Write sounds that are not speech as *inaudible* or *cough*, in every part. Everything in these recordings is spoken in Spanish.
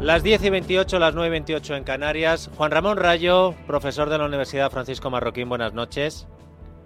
Las 10 y 28, las 9 y 28 en Canarias. Juan Ramón Rayo, profesor de la Universidad Francisco Marroquín, buenas noches.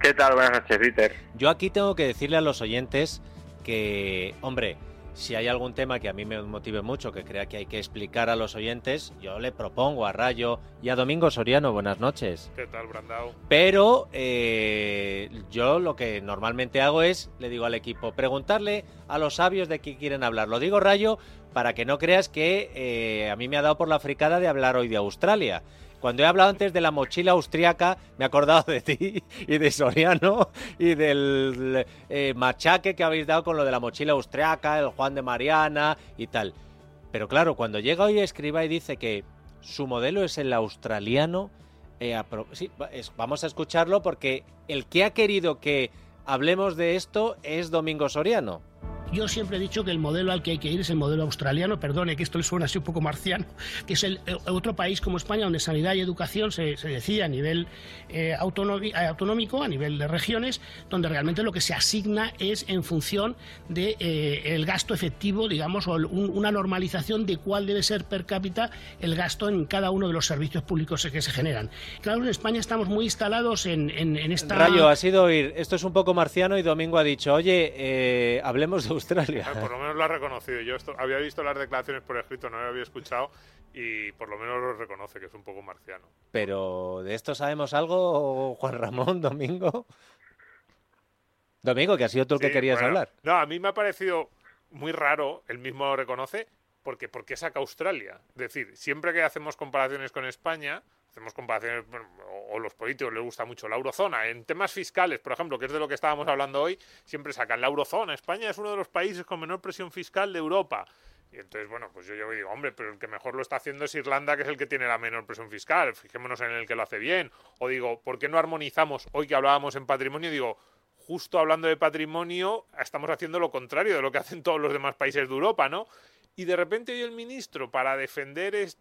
¿Qué tal? Buenas noches, Peter. Yo aquí tengo que decirle a los oyentes que, hombre, si hay algún tema que a mí me motive mucho, que crea que hay que explicar a los oyentes, yo le propongo a Rayo y a Domingo Soriano, buenas noches. ¿Qué tal, Brandao? Pero eh, yo lo que normalmente hago es, le digo al equipo, preguntarle a los sabios de qué quieren hablar. Lo digo, Rayo, para que no creas que eh, a mí me ha dado por la fricada de hablar hoy de Australia. Cuando he hablado antes de la mochila austriaca, me he acordado de ti y de Soriano y del eh, machaque que habéis dado con lo de la mochila austriaca, el Juan de Mariana y tal. Pero claro, cuando llega hoy Escriba y dice que su modelo es el australiano, eh, vamos a escucharlo porque el que ha querido que hablemos de esto es Domingo Soriano. Yo siempre he dicho que el modelo al que hay que ir es el modelo australiano, perdone que esto le suena así un poco marciano, que es el, eh, otro país como España donde sanidad y educación se, se decide a nivel eh, eh, autonómico, a nivel de regiones, donde realmente lo que se asigna es en función de eh, el gasto efectivo, digamos, o un- una normalización de cuál debe ser per cápita el gasto en cada uno de los servicios públicos que se generan. Claro, en España estamos muy instalados en, esta... Rayo, ha sido oír, esto es un poco marciano y Domingo ha dicho, oye, hablemos de Australia. Ah, Por lo menos lo ha reconocido. Yo esto, había visto las declaraciones por escrito, no lo había escuchado y por lo menos lo reconoce, que es un poco marciano. Pero ¿de esto sabemos algo, Juan Ramón, Domingo? Domingo, que ha sido tú el que querías bueno, hablar. No, a mí me ha parecido muy raro, él mismo lo reconoce, porque ¿por qué saca Australia? Es decir, siempre que hacemos comparaciones con España, hacemos comparaciones, o, o los políticos les gusta mucho la eurozona. En temas fiscales, por ejemplo, que es de lo que estábamos hablando hoy, siempre sacan la eurozona. España es uno de los países con menor presión fiscal de Europa. Y entonces, bueno, pues yo llego y digo, hombre, pero el que mejor lo está haciendo es Irlanda, que es el que tiene la menor presión fiscal. Fijémonos en el que lo hace bien. O digo, ¿por qué no armonizamos? Hoy que hablábamos en patrimonio, digo, justo hablando de patrimonio, estamos haciendo lo contrario de lo que hacen todos los demás países de Europa, ¿no? Y de repente hoy el ministro, para defender est-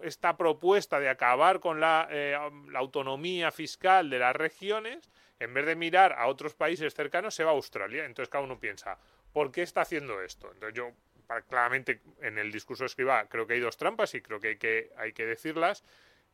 esta propuesta de acabar con la, eh, la autonomía fiscal de las regiones, en vez de mirar a otros países cercanos, se va a Australia. Entonces cada uno piensa, ¿por qué está haciendo esto? Entonces yo, claramente en el discurso escriba, creo que hay dos trampas y creo que hay que, hay que decirlas.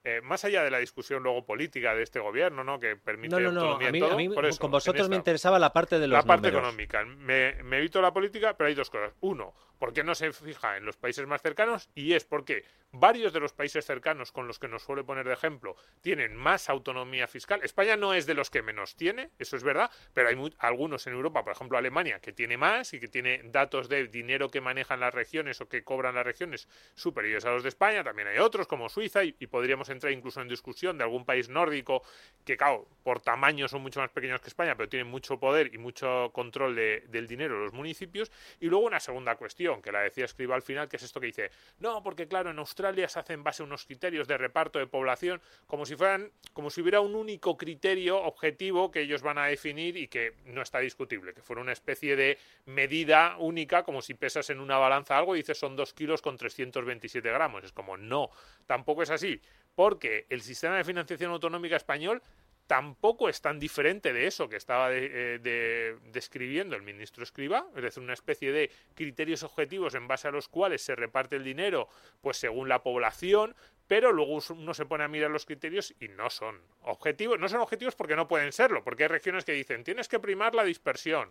Eh, más allá de la discusión luego política de este gobierno, ¿no? Que permite No, no, no, autonomía a mí, todo, a mí por eso, con vosotros me interesaba la parte de los la parte números. económica. Me, me evito la política, pero hay dos cosas. Uno, ¿por qué no se fija en los países más cercanos? Y es porque varios de los países cercanos con los que nos suele poner de ejemplo tienen más autonomía fiscal. España no es de los que menos tiene, eso es verdad, pero hay mu- algunos en Europa, por ejemplo Alemania, que tiene más y que tiene datos de dinero que manejan las regiones o que cobran las regiones superiores a los de España. También hay otros como Suiza y, y podríamos entrar incluso en discusión de algún país nórdico que, claro, por tamaño son mucho más pequeños que España, pero tienen mucho poder y mucho control de- del dinero los municipios. Y luego una segunda cuestión, que la decía Escriba al final, que es esto que dice, no, porque claro, en Australia se hace en base a unos criterios de reparto de población, como si fueran, como si hubiera un único criterio objetivo que ellos van a definir y que no está discutible, que fuera una especie de medida única, como si pesas en una balanza algo y dices son dos kilos con 327 gramos. Es como, no, tampoco es así, porque el sistema de financiación autonómica español tampoco es tan diferente de eso que estaba de- eh, de- describiendo el ministro Escriba, es decir, una especie de criterios objetivos en base a los cuales se reparte el dinero, pues según la población, pero luego uno se pone a mirar los criterios y no son objetivos, no son objetivos porque no pueden serlo, porque hay regiones que dicen tienes que primar la dispersión,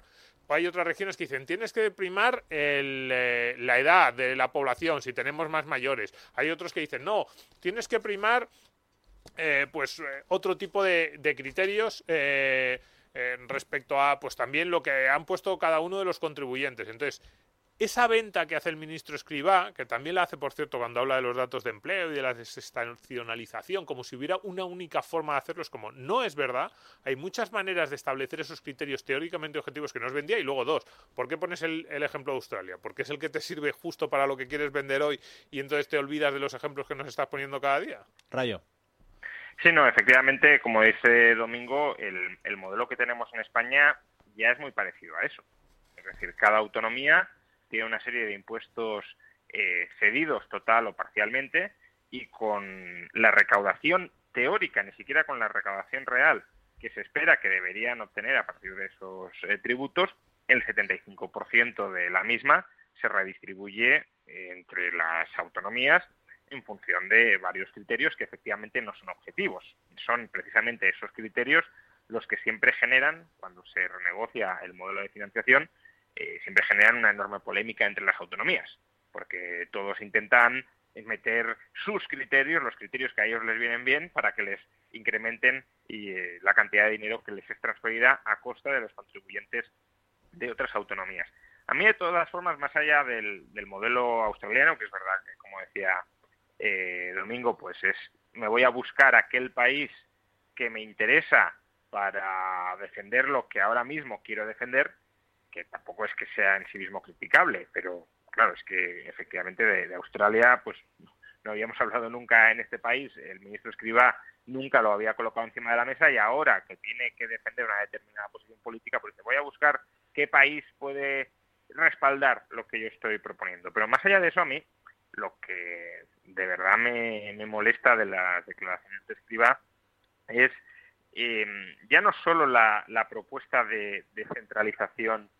hay otras regiones que dicen tienes que primar eh, la edad de la población si tenemos más mayores, hay otros que dicen no, tienes que primar eh, pues eh, otro tipo de, criterios respecto a pues también lo que han puesto cada uno de los contribuyentes. Entonces, esa venta que hace el ministro Escribá, que también la hace, por cierto, cuando habla de los datos de empleo y de la desestacionalización, como si hubiera una única forma de hacerlo, es como, no es verdad, hay muchas maneras de establecer esos criterios teóricamente objetivos que nos vendía, y luego dos, ¿por qué pones el, el ejemplo de Australia? Porque es el que te sirve justo para lo que quieres vender hoy y entonces te olvidas de los ejemplos que nos estás poniendo cada día. Rayo. Sí, no, efectivamente, como dice Domingo, el, el modelo que tenemos en España ya es muy parecido a eso. Es decir, cada autonomía tiene una serie de impuestos eh, cedidos total o parcialmente y con la recaudación teórica, ni siquiera con la recaudación real que se espera que deberían obtener a partir de esos eh, tributos, el 75% de la misma se redistribuye entre las autonomías en función de varios criterios que efectivamente no son objetivos. Son precisamente esos criterios los que siempre generan, cuando se renegocia el modelo de financiación, eh, siempre generan una enorme polémica entre las autonomías, porque todos intentan meter sus criterios, los criterios que a ellos les vienen bien, para que les incrementen y, eh, la cantidad de dinero que les es transferida a costa de los contribuyentes de otras autonomías. A mí, de todas formas, más allá del, modelo australiano, que es verdad que, como decía eh, Domingo, pues es, me voy a buscar aquel país que me interesa para defender lo que ahora mismo quiero defender, que tampoco es que sea en sí mismo criticable, pero claro, es que efectivamente de, Australia, pues no habíamos hablado nunca en este país, el ministro Escriba nunca lo había colocado encima de la mesa y ahora que tiene que defender una determinada posición política, pues voy a buscar qué país puede respaldar lo que yo estoy proponiendo. Pero más allá de eso, a mí lo que de verdad me, molesta de las declaraciones de Escriba es eh, ya no solo la, propuesta de descentralización eh,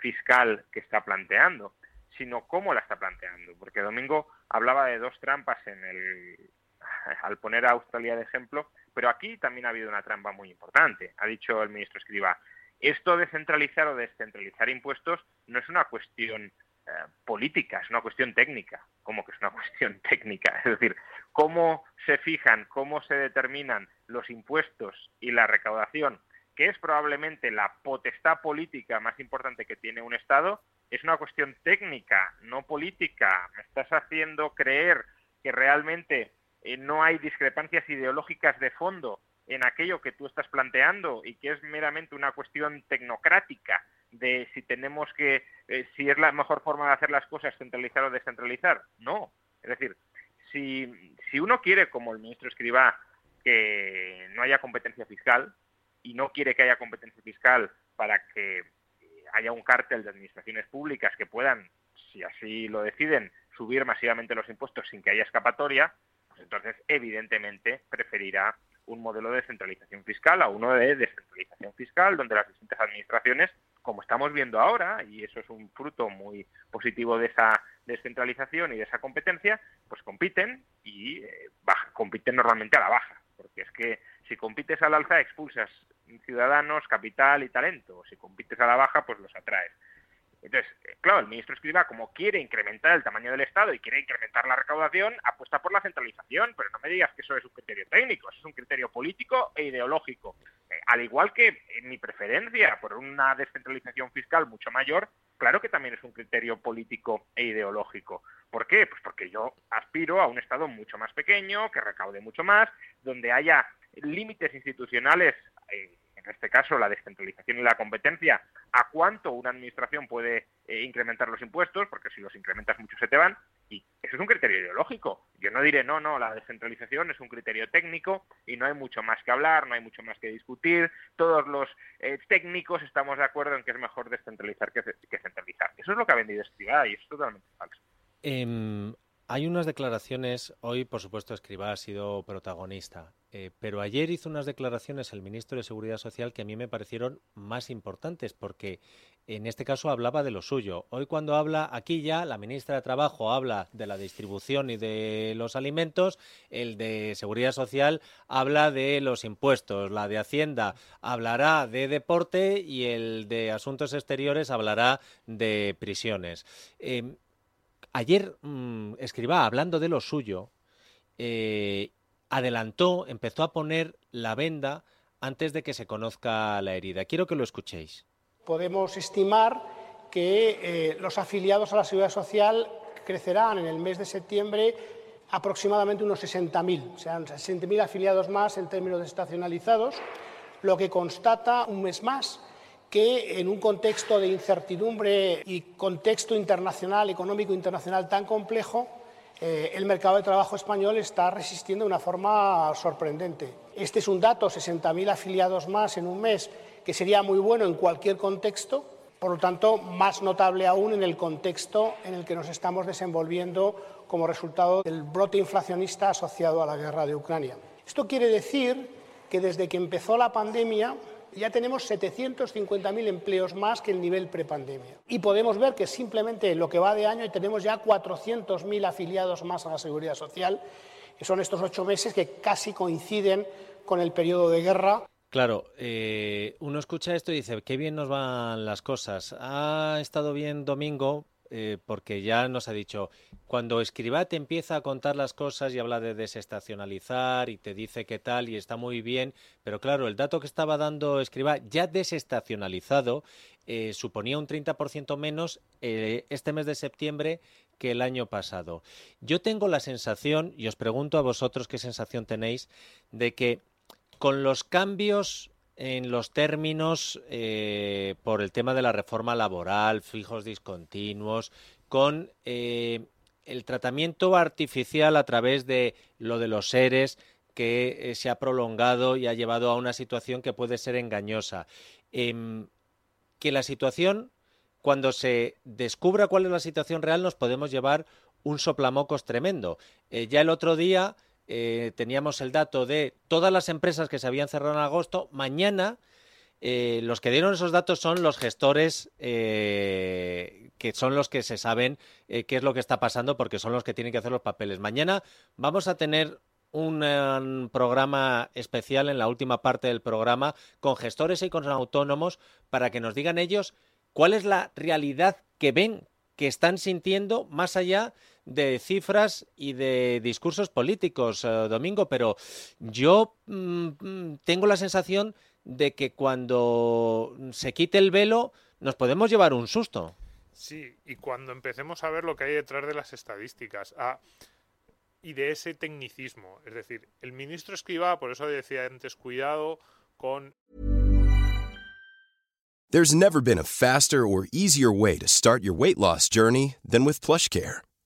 fiscal que está planteando, sino cómo la está planteando. Porque Domingo hablaba de dos trampas en el, *laughs* al poner a Australia de ejemplo, pero aquí también ha habido una trampa muy importante. Ha dicho el ministro Escriba, esto de centralizar o descentralizar impuestos no es una cuestión eh, política, es una cuestión técnica. ¿Cómo que es una *laughs* cuestión técnica? Es decir, cómo se fijan, cómo se determinan los impuestos y la recaudación que es probablemente la potestad política más importante que tiene un Estado, es una cuestión técnica, no política. Me estás haciendo creer que realmente eh, no hay discrepancias ideológicas de fondo en aquello que tú estás planteando y que es meramente una cuestión tecnocrática de si tenemos que, eh, si es la mejor forma de hacer las cosas centralizar o descentralizar. No. Es decir, si, si uno quiere, como el ministro escriba, que no haya competencia fiscal, y no quiere que haya competencia fiscal para que eh, haya un cártel de administraciones públicas que puedan, si así lo deciden, subir masivamente los impuestos sin que haya escapatoria, pues entonces evidentemente preferirá un modelo de descentralización fiscal a uno de descentralización fiscal donde las distintas administraciones, como estamos viendo ahora, y eso es un fruto muy positivo de esa descentralización y de esa competencia, pues compiten y eh, compiten normalmente a la baja, porque es que si compites al alza expulsas ciudadanos, capital y talento. Si compites a la baja, pues los atraes. Entonces, eh, claro, el ministro Escriba, como quiere incrementar el tamaño del Estado y quiere incrementar la recaudación, apuesta por la centralización, pero no me digas que eso es un criterio técnico, eso es un criterio político e ideológico. Eh, al igual que en mi preferencia por una descentralización fiscal mucho mayor, claro que también es un criterio político e ideológico. ¿Por qué? Pues porque yo aspiro a un Estado mucho más pequeño, que recaude mucho más, donde haya límites institucionales, eh, en este caso la descentralización y la competencia, a cuánto una administración puede eh, incrementar los impuestos, porque si los incrementas mucho se te van, y eso es un criterio ideológico. Yo no diré, no, no, la descentralización es un criterio técnico y no hay mucho más que hablar, no hay mucho más que discutir, todos los eh, técnicos estamos de acuerdo en que es mejor descentralizar que, centralizar. Eso es lo que ha vendido Escribá y es totalmente falso. Em, hay unas declaraciones, hoy por supuesto Escribá ha sido protagonista, eh, pero ayer hizo unas declaraciones el ministro de Seguridad Social que a mí me parecieron más importantes porque en este caso hablaba de lo suyo. Hoy cuando habla aquí ya, la ministra de Trabajo habla de la distribución y de los alimentos, el de Seguridad Social habla de los impuestos, la de Hacienda hablará de deporte y el de Asuntos Exteriores hablará de prisiones. Eh, Ayer mm, escriba, hablando de lo suyo, eh, adelantó, empezó a poner la venda antes de que se conozca la herida. Quiero que lo escuchéis. Podemos estimar que eh, los afiliados a la Seguridad Social crecerán en el mes de septiembre aproximadamente unos 60.000, o sea, 60.000 afiliados más en términos estacionalizados, lo que constata un mes más que en un contexto de incertidumbre y contexto internacional, económico internacional tan complejo, eh, el mercado de trabajo español está resistiendo de una forma sorprendente. Este es un dato, 60.000 afiliados más en un mes, que sería muy bueno en cualquier contexto, por lo tanto, más notable aún en el contexto en el que nos estamos desenvolviendo como resultado del brote inflacionista asociado a la guerra de Ucrania. Esto quiere decir que desde que empezó la pandemia ya tenemos 750.000 empleos más que el nivel prepandemia. Y podemos ver que simplemente lo que va de año tenemos ya 400.000 afiliados más a la seguridad social, que son estos ocho meses que casi coinciden con el periodo de guerra. Claro, eh, uno escucha esto y dice, qué bien nos van las cosas. Ha estado bien Domingo, eh, porque ya nos ha dicho, cuando Escribá te empieza a contar las cosas y habla de desestacionalizar y te dice qué tal y está muy bien, pero claro, el dato que estaba dando Escribá ya desestacionalizado eh, suponía un 30% menos eh, este mes de septiembre que el año pasado. Yo tengo la sensación, y os pregunto a vosotros qué sensación tenéis, de que con los cambios en los términos eh, por el tema de la reforma laboral, fijos discontinuos, con eh, el tratamiento artificial a través de lo de los seres que eh, se ha prolongado y ha llevado a una situación que puede ser engañosa. Em, que la situación, cuando se descubra cuál es la situación real, nos podemos llevar un soplamocos tremendo. ya el otro día eh, teníamos el dato de todas las empresas que se habían cerrado en agosto. Mañana eh, los que dieron esos datos son los gestores eh, que son los que se saben qué es lo que está pasando porque son los que tienen que hacer los papeles. Mañana vamos a tener un, un programa especial en la última parte del programa con gestores y con autónomos para que nos digan ellos cuál es la realidad que ven, que están sintiendo más allá de cifras y de discursos políticos, eh, Domingo, pero yo mm, tengo la sensación de que cuando se quite el velo nos podemos llevar un susto. Sí, y cuando empecemos a ver lo que hay detrás de las estadísticas ah, y de ese tecnicismo, es decir, el ministro Escriba, por eso decía antes, cuidado con... There's never been a faster or easier way to start your weight loss journey than with PlushCare.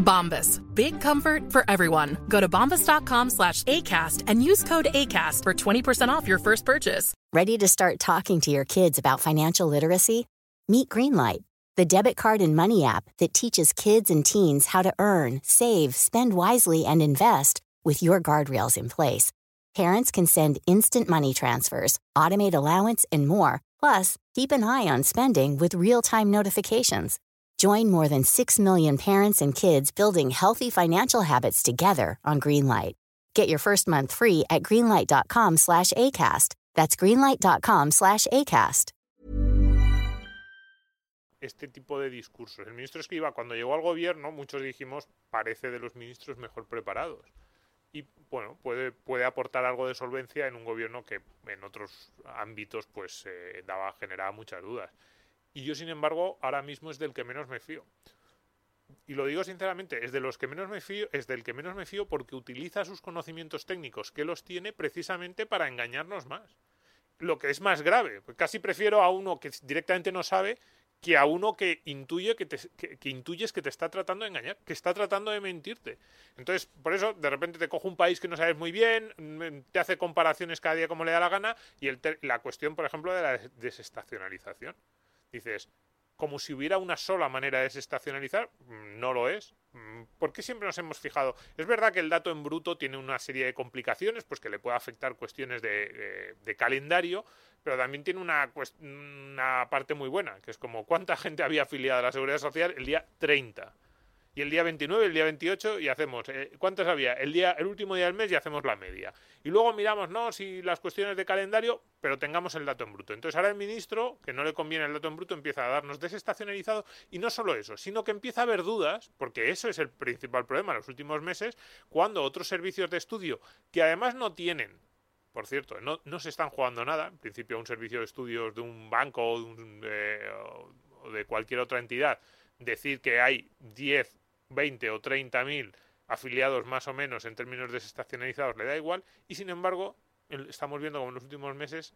Bombas. Big comfort for everyone. Go to bombas.com slash ACAST and use code ACAST for 20% off your first purchase. Ready to start talking to your kids about financial literacy? Meet Greenlight, the debit card and money app that teaches kids and teens how to earn, save, spend wisely, and invest with your guardrails in place. Parents can send instant money transfers, automate allowance, and more. Plus, keep an eye on spending with real time notifications. Join more than 6 million parents and kids building healthy financial habits together on Greenlight. Get your first month free at greenlight.com slash ACAST. That's greenlight.com slash ACAST. Este tipo de discursos. El ministro Escriba, cuando llegó al gobierno, muchos dijimos, parece de los ministros mejor preparados. Y bueno, puede, puede aportar algo de solvencia en un gobierno que en otros ámbitos pues eh, daba, generaba muchas dudas. Y yo, sin embargo, ahora mismo es del que menos me fío. Y lo digo sinceramente, es de los que menos me fío, es del que menos me fío porque utiliza sus conocimientos técnicos que los tiene precisamente para engañarnos más. Lo que es más grave, casi prefiero a uno que directamente no sabe que a uno que intuye que, te, que, intuyes que te está tratando de engañar, que está tratando de mentirte. Entonces, por eso, de repente te coge un país que no sabes muy bien, mm, te hace comparaciones cada día como le da la gana, y el la cuestión, por ejemplo, de la desestacionalización. Dices, como si hubiera una sola manera de desestacionalizar, mm, no lo es. Mm, ¿Por qué siempre nos hemos fijado? Es verdad que el dato en bruto tiene una serie de complicaciones, pues que le puede afectar cuestiones de, de calendario, pero también tiene una, una parte muy buena, que es como cuánta *laughs* gente había afiliado a la Seguridad Social el día 30 el día 29, el día 28 y hacemos eh, ¿cuántas había? El día el último día del mes y hacemos la media. Y luego miramos, no, si las cuestiones de calendario, pero tengamos el dato en bruto. Entonces ahora el ministro, que no le conviene el dato en bruto, empieza a darnos desestacionalizado y no solo eso, sino que empieza a haber dudas, porque eso es el principal problema en los últimos meses, cuando otros servicios de estudio que además no tienen por cierto, no, no, se están jugando nada. En principio, un servicio de estudios de un banco o de, eh, cualquier otra entidad, decir que hay 10, 20 o 30 mil afiliados más o menos en términos desestacionalizados le da igual. Y sin embargo, estamos viendo como en los últimos meses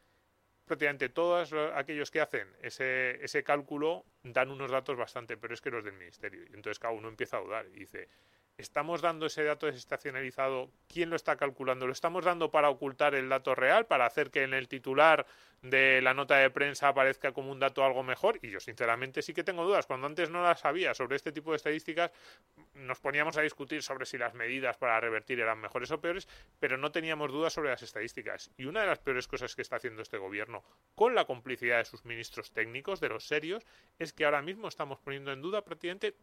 prácticamente todos aquellos que hacen ese, ese cálculo dan unos datos bastante pero es que los del ministerio. Entonces cada uno empieza a dudar y dice, ¿Estamos dando ese dato desestacionalizado? ¿Quién lo está calculando? ¿Lo estamos dando para ocultar el dato real, para hacer que en el titular de la nota de prensa aparezca como un dato algo mejor? Y yo sinceramente sí que tengo dudas. Cuando antes no las sabía sobre este tipo de estadísticas, nos poníamos a discutir sobre si las medidas para revertir eran mejores o peores, pero no teníamos dudas sobre las estadísticas. Y una de las peores cosas que está haciendo este gobierno, con la complicidad de sus ministros técnicos, de los serios, es que ahora mismo estamos poniendo en duda prácticamente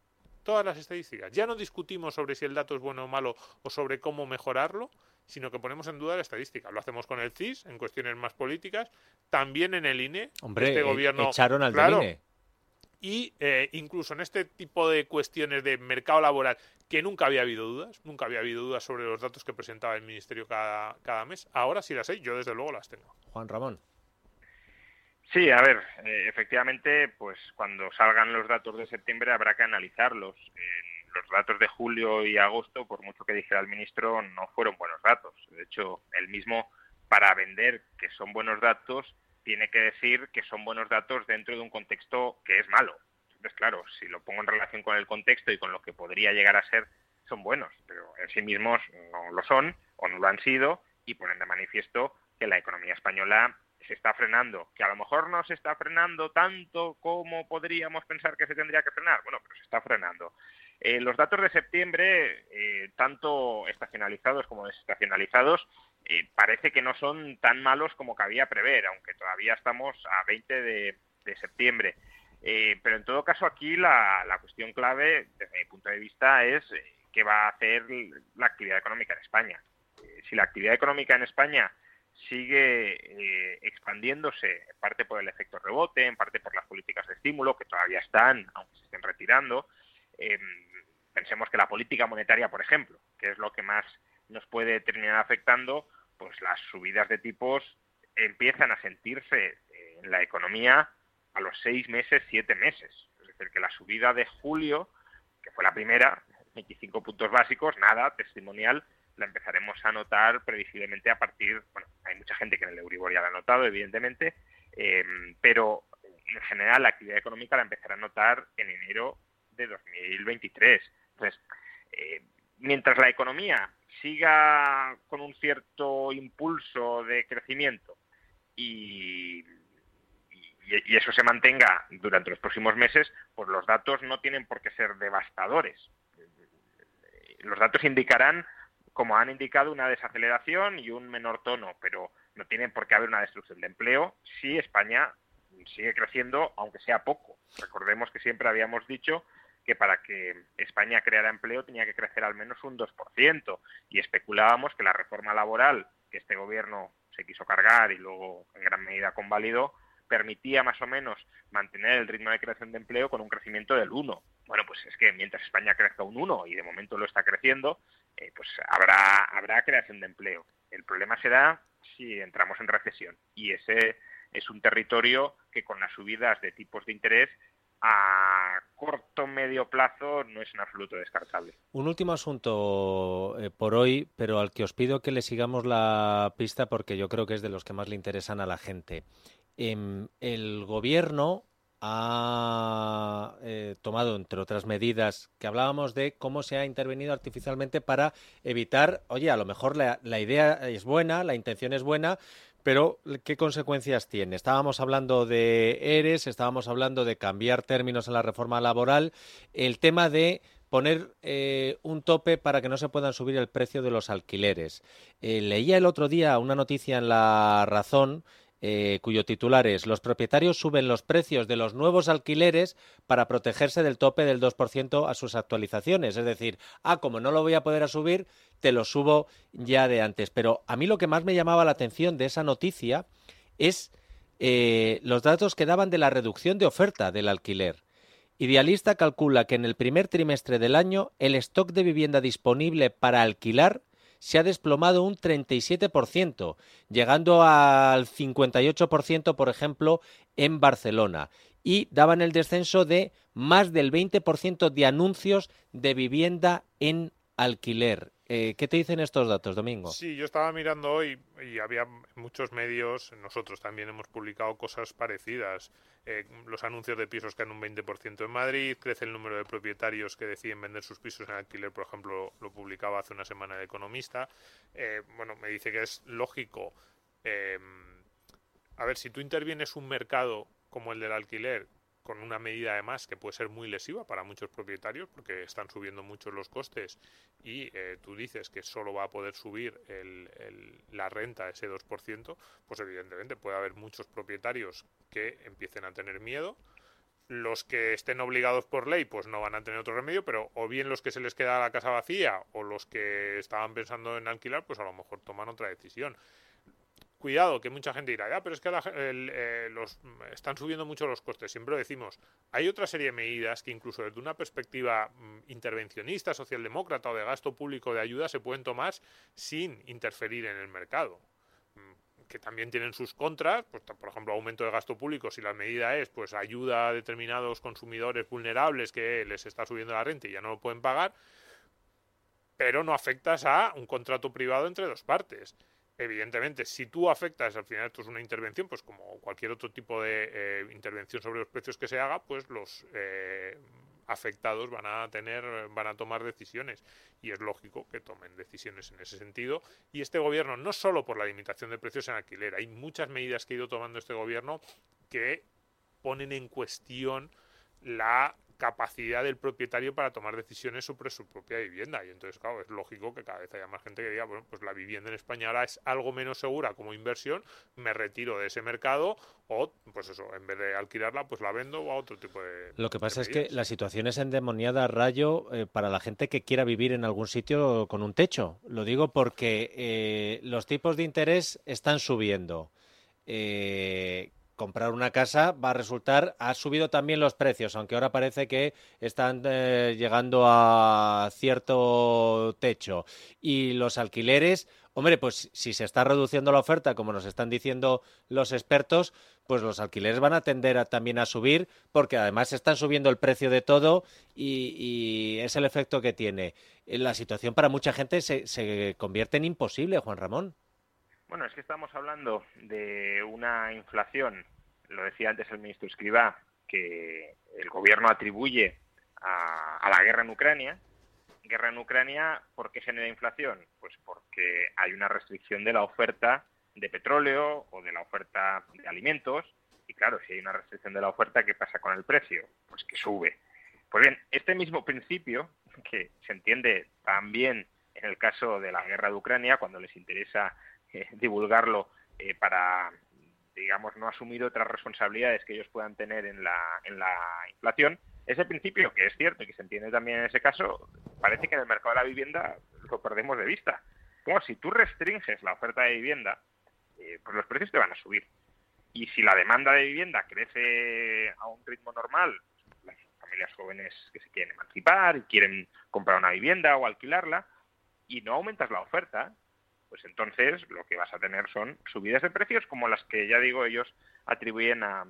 todas las estadísticas. Ya no discutimos sobre si el dato es bueno o malo o sobre cómo mejorarlo, sino que ponemos en duda la estadística. Lo hacemos con el CIS en cuestiones más políticas, también en el INE. Hombre, este gobierno, echaron al INE. Y eh, incluso en este tipo de cuestiones de mercado laboral, que nunca había habido dudas, nunca había habido dudas sobre los datos que presentaba el Ministerio cada, cada mes, ahora sí las hay, yo desde luego las tengo. Juan Ramón. Sí, a ver, eh, efectivamente, pues cuando salgan los datos de septiembre habrá que analizarlos. los datos de julio y agosto, por mucho que dijera el ministro, no fueron buenos datos. De hecho, él mismo, para vender que son buenos datos, tiene que decir que son buenos datos dentro de un contexto que es malo. Entonces, claro, si lo pongo en relación con el contexto y con lo que podría llegar a ser, son buenos, pero en sí mismos no lo son o no lo han sido y ponen de manifiesto que la economía española está frenando, que a lo mejor no se está frenando tanto como podríamos pensar que se tendría que frenar, bueno, pero se está frenando. Eh, los datos de septiembre, eh, tanto estacionalizados como desestacionalizados, eh, parece que no son tan malos como cabía prever, aunque todavía estamos a 20 de, septiembre. pero en todo caso aquí la, la, cuestión clave, desde mi punto de vista, es qué va a hacer la actividad económica en España. si la actividad económica en España sigue eh, expandiéndose, en parte por el efecto rebote, en parte por las políticas de estímulo, que todavía están, aunque se estén retirando. Em, pensemos que la política monetaria, por ejemplo, que es lo que más nos puede terminar afectando, pues las subidas de tipos empiezan a sentirse en la economía a los seis meses, siete meses. Es decir, que la subida de julio, que fue la primera, 25 puntos básicos, nada, testimonial, la empezaremos a notar previsiblemente a partir, bueno, hay mucha gente que en el Euribor ya la ha notado, evidentemente, eh, pero en general la actividad económica la empezará a notar en enero de 2023. Entonces, eh, mientras la economía siga con un cierto impulso de crecimiento y, y, eso se mantenga durante los próximos meses, pues los datos no tienen por qué ser devastadores. Los datos indicarán como han indicado, una desaceleración y un menor tono, pero no tienen por qué haber una destrucción de empleo si España sigue creciendo, aunque sea poco. Recordemos que siempre habíamos dicho que para que España creara empleo tenía que crecer al menos un 2%, y especulábamos que la reforma laboral que este gobierno se quiso cargar y luego en gran medida convalidó, permitía más o menos mantener el ritmo de creación de empleo con un crecimiento del 1. Bueno, pues es que mientras España crezca un 1 y de momento lo está creciendo, eh, pues habrá, habrá creación de empleo. El problema será si entramos en recesión y ese es un territorio que con las subidas de tipos de interés a corto medio plazo no es en absoluto descartable. Un último asunto eh, por hoy, pero al que os pido que le sigamos la pista porque yo creo que es de los que más le interesan a la gente. Em, el gobierno ha eh, tomado, entre otras medidas, que hablábamos de cómo se ha intervenido artificialmente para evitar, oye, a lo mejor la, la idea es buena, la intención es buena, pero ¿qué consecuencias tiene? Estábamos hablando de ERES, estábamos hablando de cambiar términos en la reforma laboral, el tema de poner eh, un tope para que no se puedan subir el precio de los alquileres. Eh, leía el otro día una noticia en La Razón eh, cuyo titular es Los propietarios suben los precios de los nuevos alquileres para protegerse del tope del 2% a sus actualizaciones. Es decir, ah, como no lo voy a poder subir, te lo subo ya de antes. Pero a mí lo que más me llamaba la atención de esa noticia es los datos que daban de la reducción de oferta del alquiler. Idealista calcula que en el primer trimestre del año el stock de vivienda disponible para alquilar se ha desplomado un 37%, llegando al 58%, por ejemplo, en Barcelona. Y daban el descenso de más del 20% de anuncios de vivienda en alquiler. Eh, ¿Qué te dicen estos datos, Domingo? Sí, yo estaba mirando hoy y había muchos medios, nosotros también hemos publicado cosas parecidas. Eh, los anuncios de pisos caen un 20% en Madrid, crece el número de propietarios que deciden vender sus pisos en alquiler, por ejemplo, lo publicaba hace una semana el Economista. Eh, bueno, me dice que es lógico. a ver, si tú intervienes un mercado como el del alquiler, con una medida además que puede ser muy lesiva para muchos propietarios porque están subiendo mucho los costes y eh, tú dices que solo va a poder subir la renta ese 2%, pues evidentemente puede haber muchos propietarios que empiecen a tener miedo. Los que estén obligados por ley, pues no van a tener otro remedio, pero o bien los que se les queda la casa vacía o los que estaban pensando en alquilar, pues a lo mejor toman otra decisión cuidado, que mucha gente dirá, ya, pero es que eh, los, están subiendo mucho los costes. Siempre lo decimos, hay otra serie de medidas que incluso desde una perspectiva mm, intervencionista, socialdemócrata o de gasto público de ayuda se pueden tomar sin interferir en el mercado. Mm, que también tienen sus contras, pues por ejemplo aumento de gasto público, si la medida es pues ayuda a determinados consumidores vulnerables que les está subiendo la renta y ya no lo pueden pagar, pero no afectas a un contrato privado entre dos partes evidentemente, si tú afectas, al final esto es una intervención, pues como cualquier otro tipo de eh, intervención sobre los precios que se haga, pues los eh, afectados van a tener, van a tomar decisiones y es lógico que tomen decisiones en ese sentido. Y este gobierno, no solo por la limitación de precios en alquiler, hay muchas medidas que ha ido tomando este gobierno que ponen en cuestión la capacidad del propietario para tomar decisiones sobre su propia vivienda. Y entonces, claro, es lógico que cada vez haya más gente que diga, bueno, pues la vivienda en España ahora es algo menos segura como inversión, me retiro de ese mercado o, pues eso, en vez de alquilarla, pues la vendo o a otro tipo de... Lo que pasa es que la situación es endemoniada, Rayo, eh, para la gente que quiera vivir en algún sitio con un techo. Lo digo porque eh, los tipos de interés están subiendo. Eh, comprar una casa va a resultar, ha subido también los precios, aunque ahora parece que están eh, llegando a cierto techo. Y los alquileres, hombre, pues si se está reduciendo la oferta, como nos están diciendo los expertos, pues los alquileres van a tender a, también a subir, porque además están subiendo el precio de todo y, es el efecto que tiene. La situación para mucha gente se, se convierte en imposible, Juan Ramón. Bueno, es que estamos hablando de una inflación, lo decía antes el ministro Escribá, que el gobierno atribuye a, la guerra en Ucrania. Guerra en Ucrania, ¿por qué genera inflación? Pues porque hay una restricción de la oferta de petróleo o de la oferta de alimentos. Y claro, si hay una restricción de la oferta, ¿qué pasa con el precio? Pues que sube. Pues bien, este mismo principio, que se entiende también en el caso de la guerra de Ucrania, cuando les interesa eh, divulgarlo eh, para, digamos, no asumir otras responsabilidades que ellos puedan tener en la, en la inflación. Ese principio, que es cierto y que se entiende también en ese caso, parece que en el mercado de la vivienda lo perdemos de vista. Como si tú restringes la oferta de vivienda, eh, pues los precios te van a subir. Y si la demanda de vivienda crece a un ritmo normal, las familias jóvenes que se quieren emancipar y quieren comprar una vivienda o alquilarla, y no aumentas la oferta, pues entonces lo que vas a tener son subidas de precios como las que ya digo ellos atribuyen a,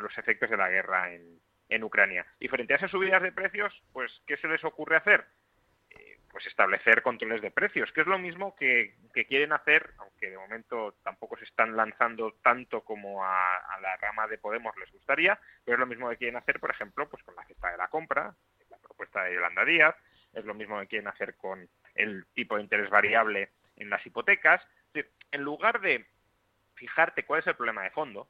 los efectos de la guerra en, Ucrania. Y frente a esas subidas de precios, pues ¿qué se les ocurre hacer? Eh, pues establecer controles de precios, que es lo mismo que, quieren hacer, aunque de momento tampoco se están lanzando tanto como a, la rama de Podemos les gustaría, pero es lo mismo que quieren hacer, por ejemplo, pues con la cesta de la compra, la propuesta de Yolanda Díaz, es lo mismo que quieren hacer con el tipo de interés variable en las hipotecas. En lugar de fijarte cuál es el problema de fondo,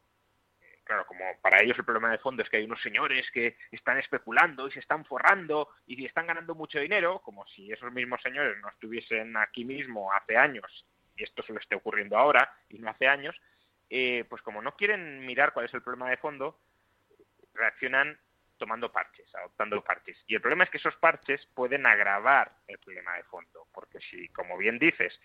claro, como para ellos el problema de fondo es que hay unos señores que están especulando y se están forrando y están ganando mucho dinero, como si esos mismos señores no estuviesen aquí mismo hace años y esto solo esté ocurriendo ahora y no hace años, eh, pues como no quieren mirar cuál es el problema de fondo, reaccionan tomando parches, adoptando parches. Y el problema es que esos parches pueden agravar el problema de fondo, porque si, como bien dices,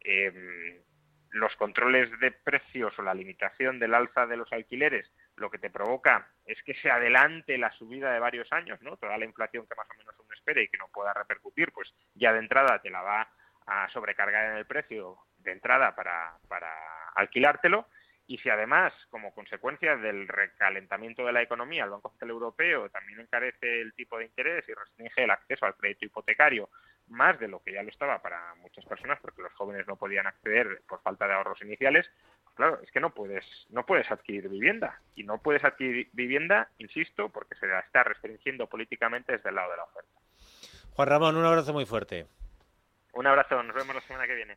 eh, los controles de precios o la limitación del alza de los alquileres lo que te provoca es que se adelante la subida de varios años, ¿no? Toda la inflación que más o menos uno espera y que no pueda repercutir, pues ya de entrada te la va a sobrecargar en el precio de entrada para, para alquilártelo. Y si además, como consecuencia del recalentamiento de la economía, el Banco Central Europeo también encarece el tipo de interés y restringe el acceso al crédito hipotecario más de lo que ya lo estaba para muchas personas, porque los jóvenes no podían acceder por falta de ahorros iniciales, claro, es que no puedes, no puedes adquirir vivienda. Y no puedes adquirir vivienda, insisto, porque se la está restringiendo políticamente desde el lado de la oferta. Juan Ramón, un abrazo muy fuerte. Un abrazo, nos vemos la semana que viene.